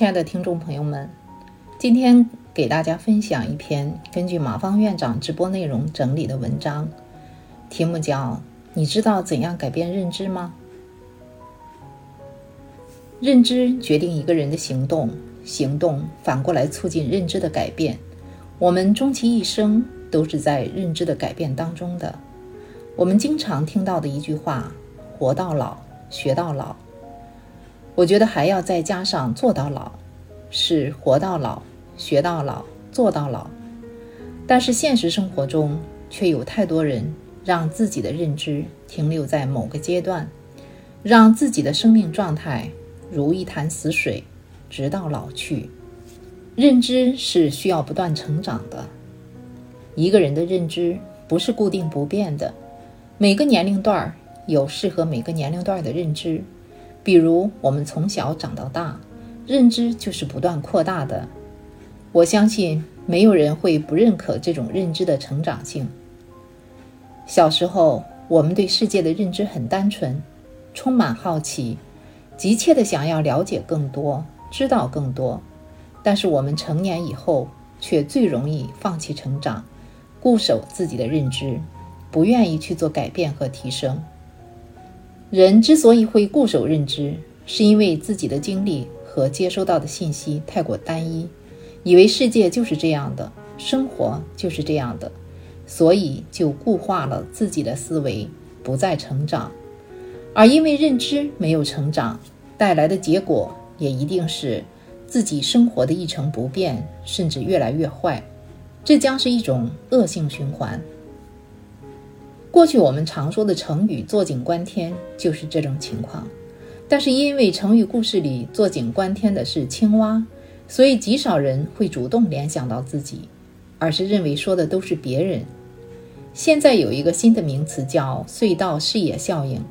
亲爱的听众朋友们，今天给大家分享一篇根据马芳院长直播内容整理的文章，题目叫“你知道怎样改变认知吗？”认知决定一个人的行动，行动反过来促进认知的改变。我们终其一生都是在认知的改变当中的。我们经常听到的一句话：“活到老，学到老。”我觉得还要再加上“做到老”，是活到老、学到老、做到老。但是现实生活中却有太多人让自己的认知停留在某个阶段，让自己的生命状态如一潭死水，直到老去。认知是需要不断成长的。一个人的认知不是固定不变的，每个年龄段有适合每个年龄段的认知。比如，我们从小长到大，认知就是不断扩大的。我相信没有人会不认可这种认知的成长性。小时候，我们对世界的认知很单纯，充满好奇，急切的想要了解更多，知道更多。但是我们成年以后，却最容易放弃成长，固守自己的认知，不愿意去做改变和提升。人之所以会固守认知，是因为自己的经历和接收到的信息太过单一，以为世界就是这样的，生活就是这样的，所以就固化了自己的思维，不再成长。而因为认知没有成长，带来的结果也一定是。自己生活的一成不变，甚至越来越坏，这将是一种恶性循环。过去我们常说的成语“坐井观天”就是这种情况，但是因为成语故事里坐井观天的是青蛙，所以极少人会主动联想到自己，而是认为说的都是别人。现在有一个新的名词叫“隧道视野效应”，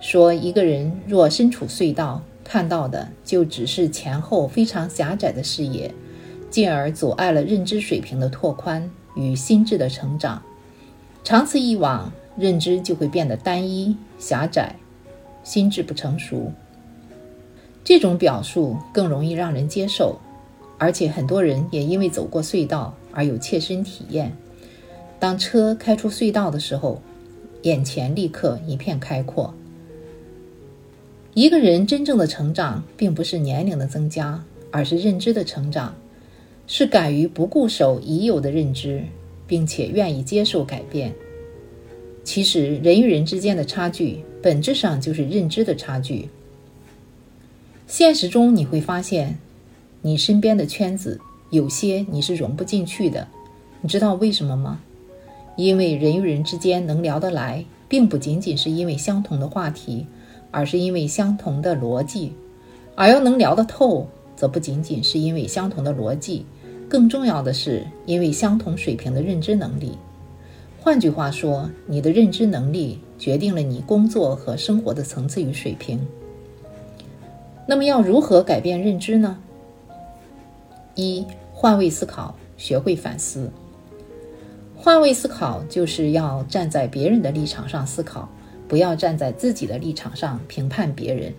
说一个人若身处隧道。看到的就只是前后非常狭窄的视野，进而阻碍了认知水平的拓宽与心智的成长。长此以往，认知就会变得单一狭窄，心智不成熟。这种表述更容易让人接受，而且很多人也因为走过隧道而有切身体验。当车开出隧道的时候，眼前立刻一片开阔。一个人真正的成长，并不是年龄的增加，而是认知的成长，是敢于不固守已有的认知，并且愿意接受改变。其实，人与人之间的差距，本质上就是认知的差距。现实中你会发现，你身边的圈子有些你是融不进去的。你知道为什么吗？因为人与人之间能聊得来，并不仅仅是因为相同的话题。而是因为相同的逻辑，而要能聊得透，则不仅仅是因为相同的逻辑，更重要的是因为相同水平的认知能力。换句话说，你的认知能力决定了你工作和生活的层次与水平。那么，要如何改变认知呢？一、换位思考，学会反思。换位思考就是要站在别人的立场上思考。不要站在自己的立场上评判别人，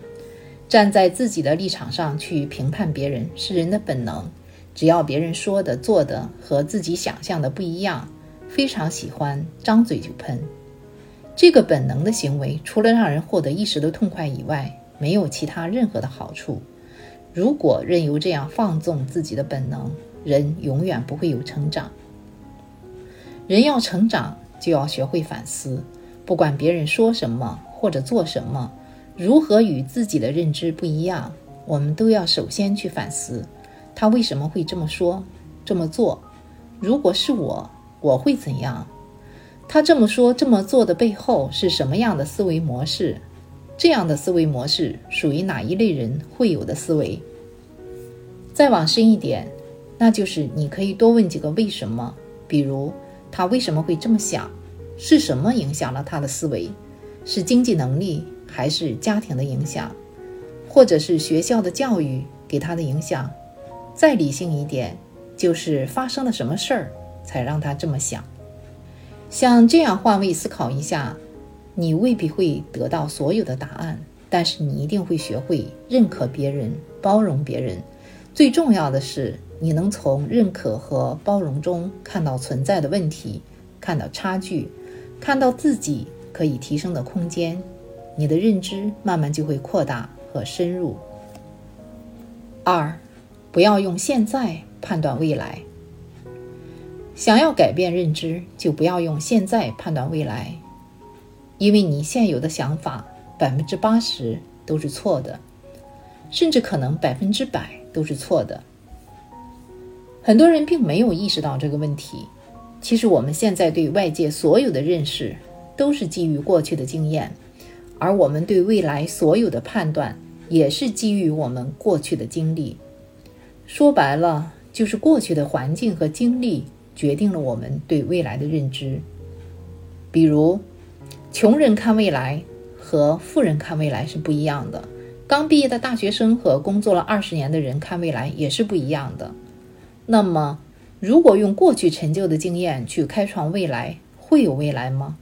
站在自己的立场上去评判别人是人的本能。只要别人说的、做的和自己想象的不一样，非常喜欢张嘴就喷。这个本能的行为，除了让人获得一时的痛快以外，没有其他任何的好处。如果任由这样放纵自己的本能，人永远不会有成长。人要成长，就要学会反思。不管别人说什么或者做什么，如何与自己的认知不一样，我们都要首先去反思，他为什么会这么说、这么做？如果是我，我会怎样？他这么说、这么做的背后是什么样的思维模式？这样的思维模式属于哪一类人会有的思维？再往深一点，那就是你可以多问几个为什么，比如他为什么会这么想？是什么影响了他的思维？是经济能力，还是家庭的影响，或者是学校的教育给他的影响？再理性一点，就是发生了什么事儿才让他这么想？像这样换位思考一下，你未必会得到所有的答案，但是你一定会学会认可别人、包容别人，最重要的是，你能从认可和包容中看到存在的问题，看到差距，看到自己可以提升的空间，你的认知慢慢就会扩大和深入。二，不要用现在判断未来。想要改变认知，就不要用现在判断未来，因为你现有的想法百分之八十都是错的，甚至可能百分之百。都是错的。很多人并没有意识到这个问题。其实我们现在对外界所有的认识，都是基于过去的经验，而我们对未来所有的判断，也是基于我们过去的经历。说白了，就是过去的环境和经历决定了我们对未来的认知。比如，穷人看未来和富人看未来是不一样的。刚毕业的大学生和工作了二十年的人看未来也是不一样的。那么，如果用过去陈旧的经验去开创未来，会有未来吗？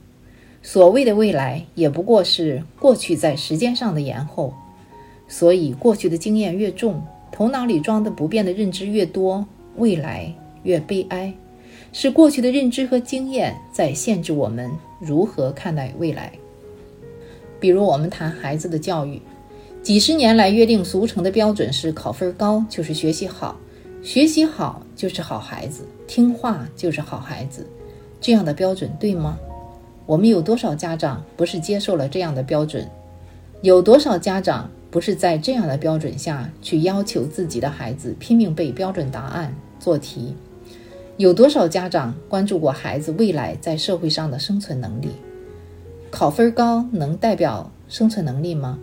所谓的未来，也不过是过去在时间上的延后。所以，过去的经验越重，头脑里装的不变的认知越多，未来越悲哀。是过去的认知和经验在限制我们如何看待未来。比如，我们谈孩子的教育。几十年来约定俗成的标准是考分高就是学习好，学习好就是好孩子，听话就是好孩子。这样的标准对吗？我们有多少家长不是接受了这样的标准？有多少家长不是在这样的标准下去要求自己的孩子拼命背标准答案、做题？有多少家长关注过孩子未来在社会上的生存能力？考分高能代表生存能力吗？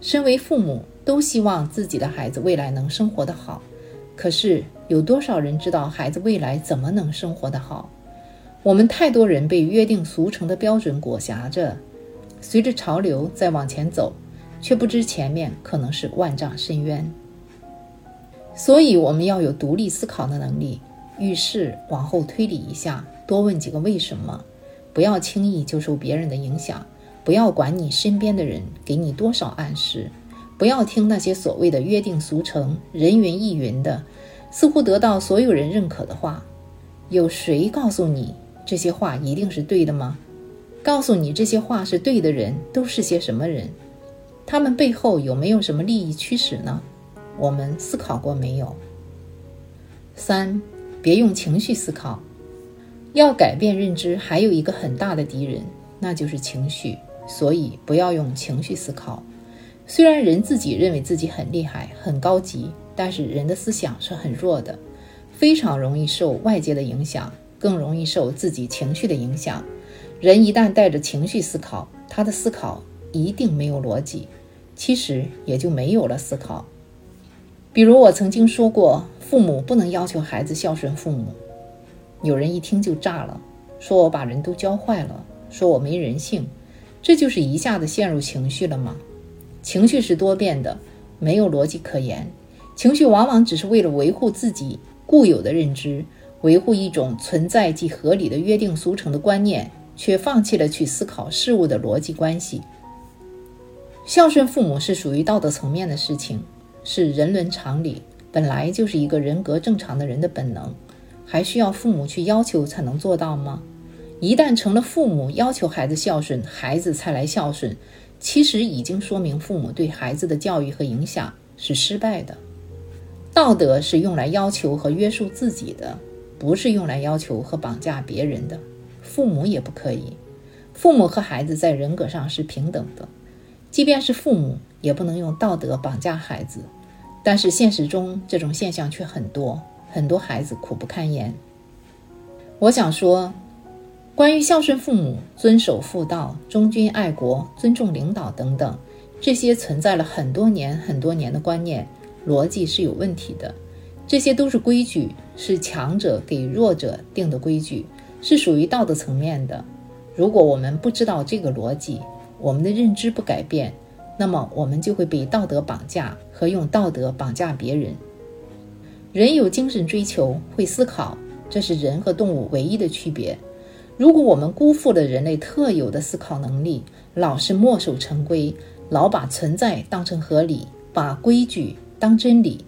身为父母，都希望自己的孩子未来能生活得好。可是，有多少人知道孩子未来怎么能生活得好？我们太多人被约定俗成的标准裹挟着，随着潮流在往前走，却不知前面可能是万丈深渊。所以，我们要有独立思考的能力，遇事往后推理一下，多问几个为什么，不要轻易就受别人的影响。不要管你身边的人给你多少暗示，不要听那些所谓的约定俗成、人云亦云的，似乎得到所有人认可的话。有谁告诉你这些话一定是对的吗？告诉你这些话是对的人都是些什么人？他们背后有没有什么利益驱使呢？我们思考过没有？三，别用情绪思考。要改变认知，还有一个很大的敌人，那就是情绪。所以不要用情绪思考。虽然人自己认为自己很厉害、很高级，但是人的思想是很弱的，非常容易受外界的影响，更容易受自己情绪的影响。人一旦带着情绪思考，他的思考一定没有逻辑，其实也就没有了思考。比如我曾经说过，父母不能要求孩子孝顺父母。有人一听就炸了，说我把人都教坏了，说我没人性。这就是一下子陷入情绪了吗？情绪是多变的，没有逻辑可言。情绪往往只是为了维护自己固有的认知，维护一种存在即合理的约定俗成的观念，却放弃了去思考事物的逻辑关系。孝顺父母是属于道德层面的事情，是人伦常理，本来就是一个人格正常的人的本能，还需要父母去要求才能做到吗？一旦成了父母要求孩子孝顺，孩子才来孝顺，其实已经说明父母对孩子的教育和影响是失败的。道德是用来要求和约束自己的，不是用来要求和绑架别人的。父母也不可以，父母和孩子在人格上是平等的，即便是父母也不能用道德绑架孩子。但是现实中这种现象却很多，很多孩子苦不堪言。我想说。关于孝顺父母、遵守妇道、忠君爱国、尊重领导等等，这些存在了很多年、很多年的观念逻辑是有问题的。这些都是规矩，是强者给弱者定的规矩，是属于道德层面的。如果我们不知道这个逻辑，我们的认知不改变，那么我们就会被道德绑架和用道德绑架别人。人有精神追求，会思考，这是人和动物唯一的区别。如果我们辜负了人类特有的思考能力，老是墨守成规，老把存在当成合理，把规矩当真理，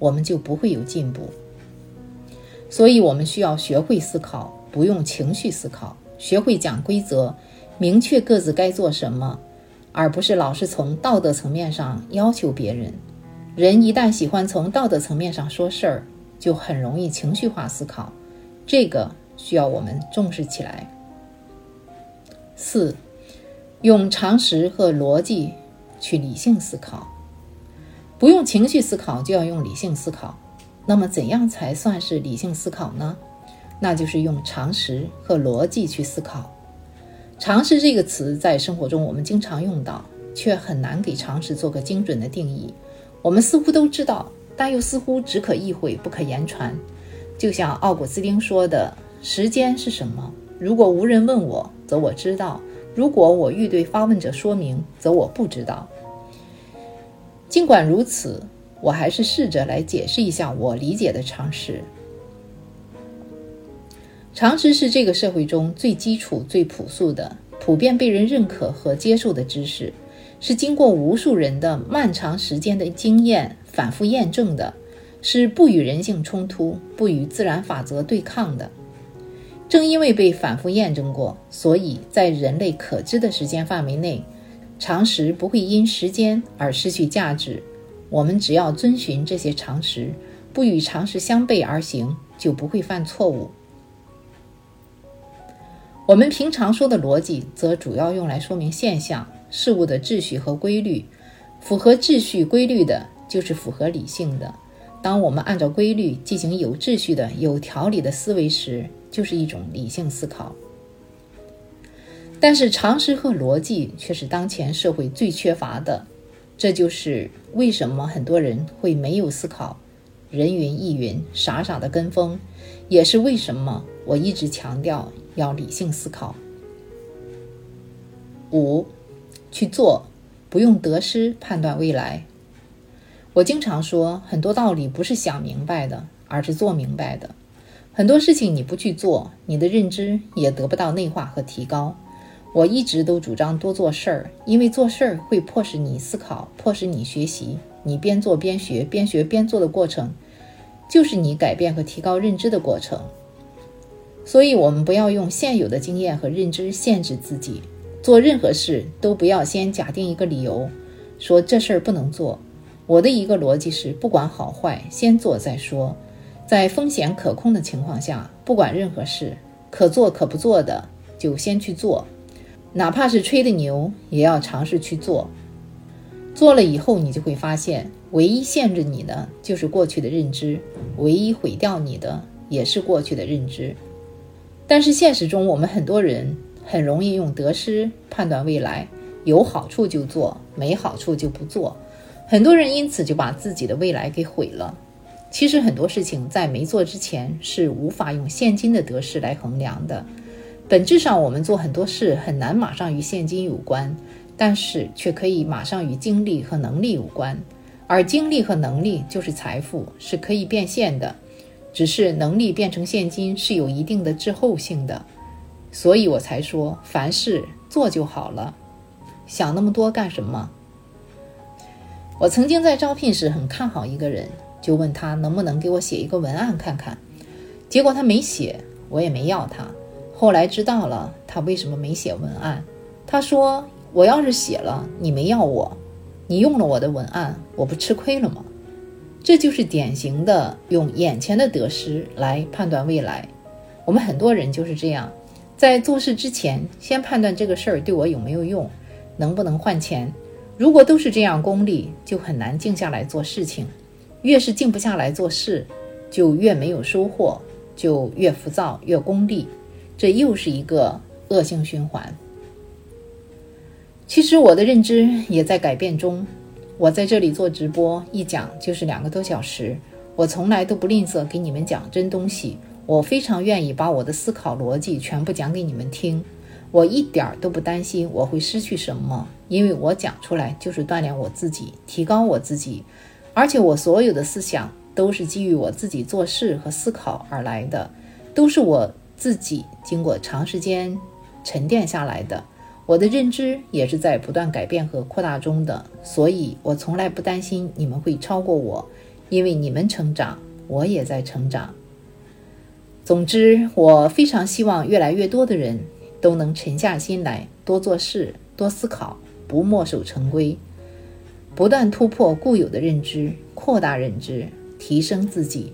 我们就不会有进步。所以，我们需要学会思考，不用情绪思考；学会讲规则，明确各自该做什么，而不是老是从道德层面上要求别人。人一旦喜欢从道德层面上说事儿，就很容易情绪化思考，这个需要我们重视起来。四，用常识和逻辑去理性思考，不用情绪思考，就要用理性思考。那么，怎样才算是理性思考呢？那就是用常识和逻辑去思考。常识这个词在生活中我们经常用到，却很难给常识做个精准的定义。我们似乎都知道，但又似乎只可意会不可言传。就像奥古斯丁说的：“时间是什么？如果无人问我，则我知道；如果我欲对发问者说明，则我不知道。”尽管如此。我还是试着来解释一下我理解的常识。常识是这个社会中最基础、最朴素的、普遍被人认可和接受的知识，是经过无数人的漫长时间的经验反复验证的，是不与人性冲突、不与自然法则对抗的。正因为被反复验证过，所以在人类可知的时间范围内，常识不会因时间而失去价值。我们只要遵循这些常识，不与常识相悖而行，就不会犯错误。我们平常说的逻辑，则主要用来说明现象、事物的秩序和规律。符合秩序规律的，就是符合理性的。当我们按照规律进行有秩序的、有条理的思维时，就是一种理性思考。但是，常识和逻辑却是当前社会最缺乏的。这就是为什么很多人会没有思考，人云亦云，傻傻的跟风，也是为什么我一直强调要理性思考。五，去做，不用得失判断未来。我经常说，很多道理不是想明白的，而是做明白的。很多事情你不去做，你的认知也得不到内化和提高。我一直都主张多做事儿，因为做事儿会迫使你思考，迫使你学习。你边做边学，边学边做的过程，就是你改变和提高认知的过程。所以，我们不要用现有的经验和认知限制自己。做任何事都不要先假定一个理由，说这事儿不能做。我的一个逻辑是，不管好坏，先做再说。在风险可控的情况下，不管任何事，可做可不做的，就先去做。哪怕是吹的牛，也要尝试去做。做了以后，你就会发现，唯一限制你的就是过去的认知，唯一毁掉你的也是过去的认知。但是现实中，我们很多人很容易用得失判断未来，有好处就做，没好处就不做。很多人因此就把自己的未来给毁了。其实很多事情在没做之前是无法用现金的得失来衡量的。本质上，我们做很多事很难马上与现金有关，但是却可以马上与精力和能力有关。而精力和能力就是财富，是可以变现的。只是能力变成现金是有一定的滞后性的，所以我才说凡事做就好了，想那么多干什么？我曾经在招聘时很看好一个人，就问他能不能给我写一个文案看看，结果他没写，我也没要他。后来知道了他为什么没写文案。他说：“我要是写了，你没要我，你用了我的文案，我不吃亏了吗？”这就是典型的用眼前的得失来判断未来。我们很多人就是这样，在做事之前先判断这个事儿对我有没有用，能不能换钱。如果都是这样功利，就很难静下来做事情。越是静不下来做事，就越没有收获，就越浮躁，越功利。这又是一个恶性循环。其实我的认知也在改变中。我在这里做直播，一讲就是两个多小时。我从来都不吝啬给你们讲真东西。我非常愿意把我的思考逻辑全部讲给你们听。我一点儿都不担心我会失去什么，因为我讲出来就是锻炼我自己，提高我自己。而且我所有的思想都是基于我自己做事和思考而来的，都是我。自己经过长时间沉淀下来的，我的认知也是在不断改变和扩大中的，所以我从来不担心你们会超过我，因为你们成长，我也在成长。总之，我非常希望越来越多的人都能沉下心来，多做事，多思考，不墨守成规，不断突破固有的认知，扩大认知，提升自己。